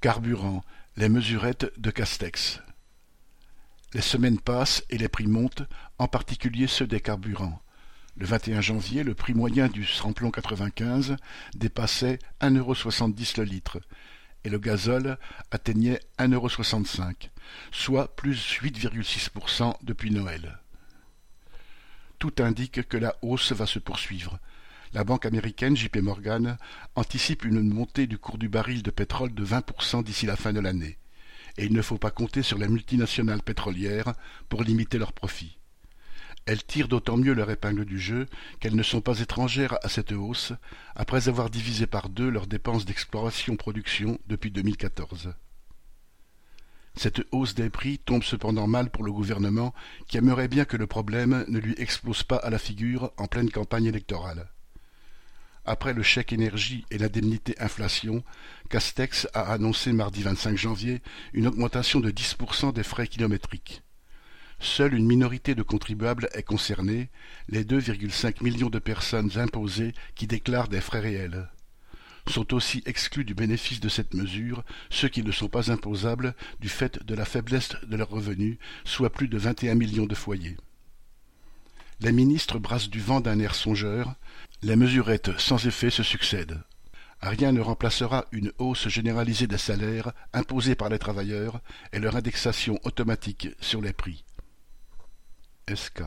Carburant, les mesurettes de Castex. Les semaines passent et les prix montent, en particulier ceux des carburants. Le 21 janvier, le prix moyen du samplon 95 dépassait 1,70€ le litre et le gazole atteignait 1,65€, soit plus 8,6% depuis Noël. Tout indique que la hausse va se poursuivre. La banque américaine JP Morgan anticipe une montée du cours du baril de pétrole de 20% d'ici la fin de l'année. Et il ne faut pas compter sur les multinationales pétrolières pour limiter leurs profits. Elles tirent d'autant mieux leur épingle du jeu qu'elles ne sont pas étrangères à cette hausse, après avoir divisé par deux leurs dépenses d'exploration-production depuis 2014. Cette hausse des prix tombe cependant mal pour le gouvernement qui aimerait bien que le problème ne lui explose pas à la figure en pleine campagne électorale. Après le chèque énergie et l'indemnité inflation, Castex a annoncé mardi 25 janvier une augmentation de 10% des frais kilométriques. Seule une minorité de contribuables est concernée, les 2,5 millions de personnes imposées qui déclarent des frais réels. Sont aussi exclus du bénéfice de cette mesure ceux qui ne sont pas imposables du fait de la faiblesse de leurs revenus, soit plus de 21 millions de foyers. Les ministres brassent du vent d'un air songeur, les mesurettes sans effet se succèdent. Rien ne remplacera une hausse généralisée des salaires imposés par les travailleurs et leur indexation automatique sur les prix. SK